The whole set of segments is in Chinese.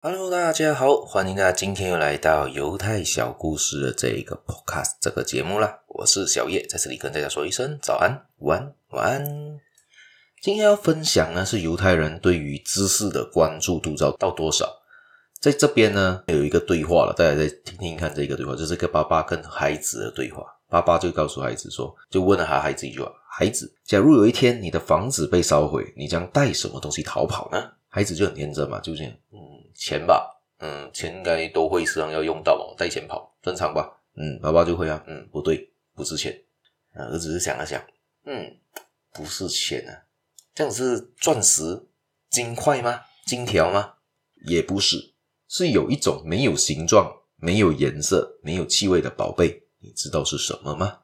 Hello，大家好，欢迎大家今天又来到犹太小故事的这一个 Podcast 这个节目啦。我是小叶，在这里跟大家说一声早安、晚安、晚安。今天要分享呢，是犹太人对于知识的关注度到到多少。在这边呢，有一个对话了，大家再听听看这个对话，就是个爸爸跟孩子的对话。爸爸就告诉孩子说，就问了他孩子一句话：孩子，假如有一天你的房子被烧毁，你将带什么东西逃跑呢？孩子就很天真嘛，就这样，钱吧，嗯，钱应该都会时常要用到嘛，带钱跑，正常吧？嗯，爸爸就会啊，嗯，不对，不是钱，啊，儿子是想了想，嗯，不是钱啊，这样是钻石、金块吗？金条吗？也不是，是有一种没有形状、没有颜色、没有气味的宝贝，你知道是什么吗？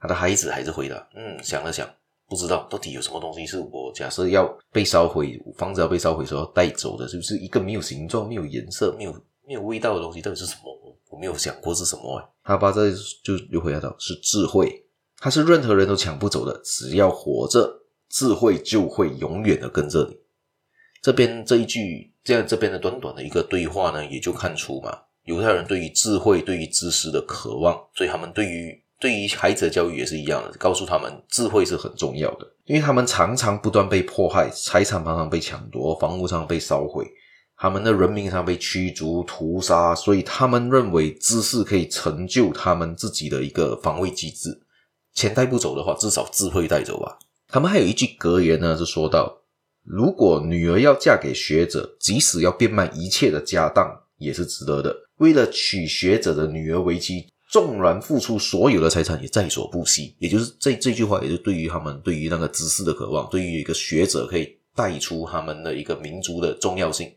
他的孩子还是回答，嗯，想了想。不知道到底有什么东西是我假设要被烧毁，房子要被烧毁时候带走的，是不是一个没有形状、没有颜色、没有没有味道的东西？到底是什么？我没有想过是什么哎。他爸这就又回答到是智慧，它是任何人都抢不走的，只要活着，智慧就会永远的跟着你。这边这一句这样这边的短短的一个对话呢，也就看出嘛，犹太人对于智慧、对于知识的渴望，所以他们对于。对于孩子的教育也是一样的，告诉他们智慧是很重要的，因为他们常常不断被迫害，财产常常被抢夺，房屋常常被烧毁，他们的人民常常被驱逐屠杀，所以他们认为知识可以成就他们自己的一个防卫机制。钱带不走的话，至少智慧带走吧。他们还有一句格言呢，是说到：如果女儿要嫁给学者，即使要变卖一切的家当，也是值得的。为了娶学者的女儿为妻。纵然付出所有的财产也在所不惜，也就是这这句话，也是对于他们对于那个知识的渴望，对于一个学者可以带出他们的一个民族的重要性，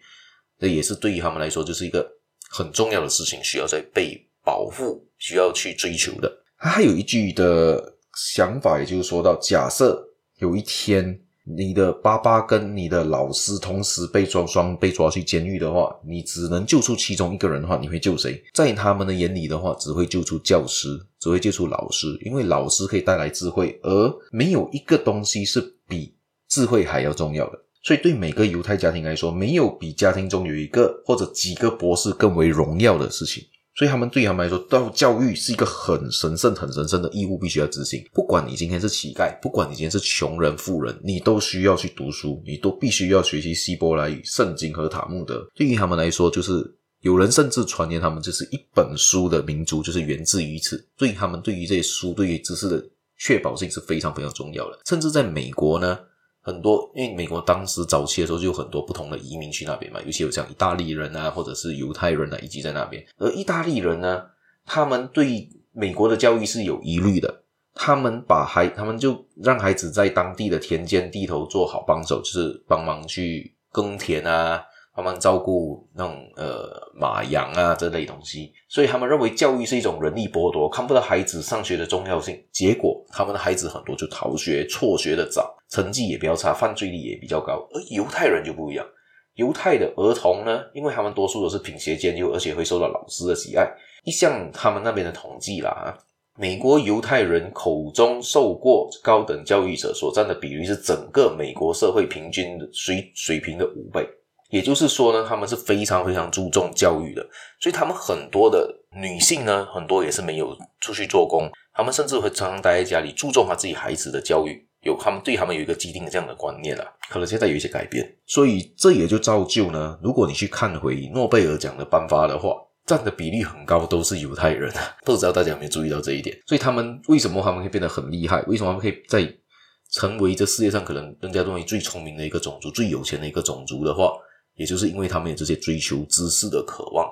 这也是对于他们来说就是一个很重要的事情，需要在被保护，需要去追求的。他还有一句的想法，也就是说到，假设有一天。你的爸爸跟你的老师同时被抓双被抓去监狱的话，你只能救出其中一个人的话，你会救谁？在他们的眼里的话，只会救出教师，只会救出老师，因为老师可以带来智慧，而没有一个东西是比智慧还要重要的。所以，对每个犹太家庭来说，没有比家庭中有一个或者几个博士更为荣耀的事情。所以他们对他们来说，到教育是一个很神圣、很神圣的义务，必须要执行。不管你今天是乞丐，不管你今天是穷人、富人，你都需要去读书，你都必须要学习希伯来语、圣经和塔木德。对于他们来说，就是有人甚至传言他们就是一本书的民族，就是源自于此。所以他们对于这些书、对于知识的确保性是非常非常重要的。甚至在美国呢。很多，因为美国当时早期的时候就有很多不同的移民去那边嘛，尤其有像意大利人啊，或者是犹太人啊，以及在那边。而意大利人呢，他们对美国的教育是有疑虑的，他们把孩，他们就让孩子在当地的田间地头做好帮手，就是帮忙去耕田啊。帮忙照顾那种呃马羊啊这类东西，所以他们认为教育是一种人力剥夺，看不到孩子上学的重要性。结果他们的孩子很多就逃学、辍学的早，成绩也比较差，犯罪率也比较高。而犹太人就不一样，犹太的儿童呢，因为他们多数都是品学兼优，而且会受到老师的喜爱。一向他们那边的统计啦，美国犹太人口中受过高等教育者所占的比率是整个美国社会平均水水平的五倍。也就是说呢，他们是非常非常注重教育的，所以他们很多的女性呢，很多也是没有出去做工，他们甚至会常常待在家里，注重他自己孩子的教育，有他们对他们有一个既定的这样的观念啊，可能现在有一些改变，所以这也就造就呢，如果你去看回诺贝尔奖的颁发的话，占的比例很高，都是犹太人啊，不知道大家有没有注意到这一点？所以他们为什么他们会变得很厉害？为什么他们可以在成为这世界上可能人家认为最聪明的一个种族、最有钱的一个种族的话？也就是因为他们有这些追求知识的渴望，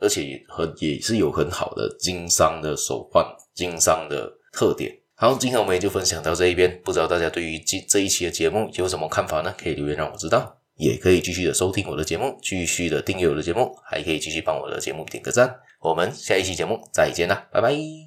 而且很也是有很好的经商的手腕、经商的特点。好，今天我们也就分享到这一边。不知道大家对于这这一期的节目有什么看法呢？可以留言让我知道，也可以继续的收听我的节目，继续的订阅我的节目，还可以继续帮我的节目点个赞。我们下一期节目再见啦，拜拜。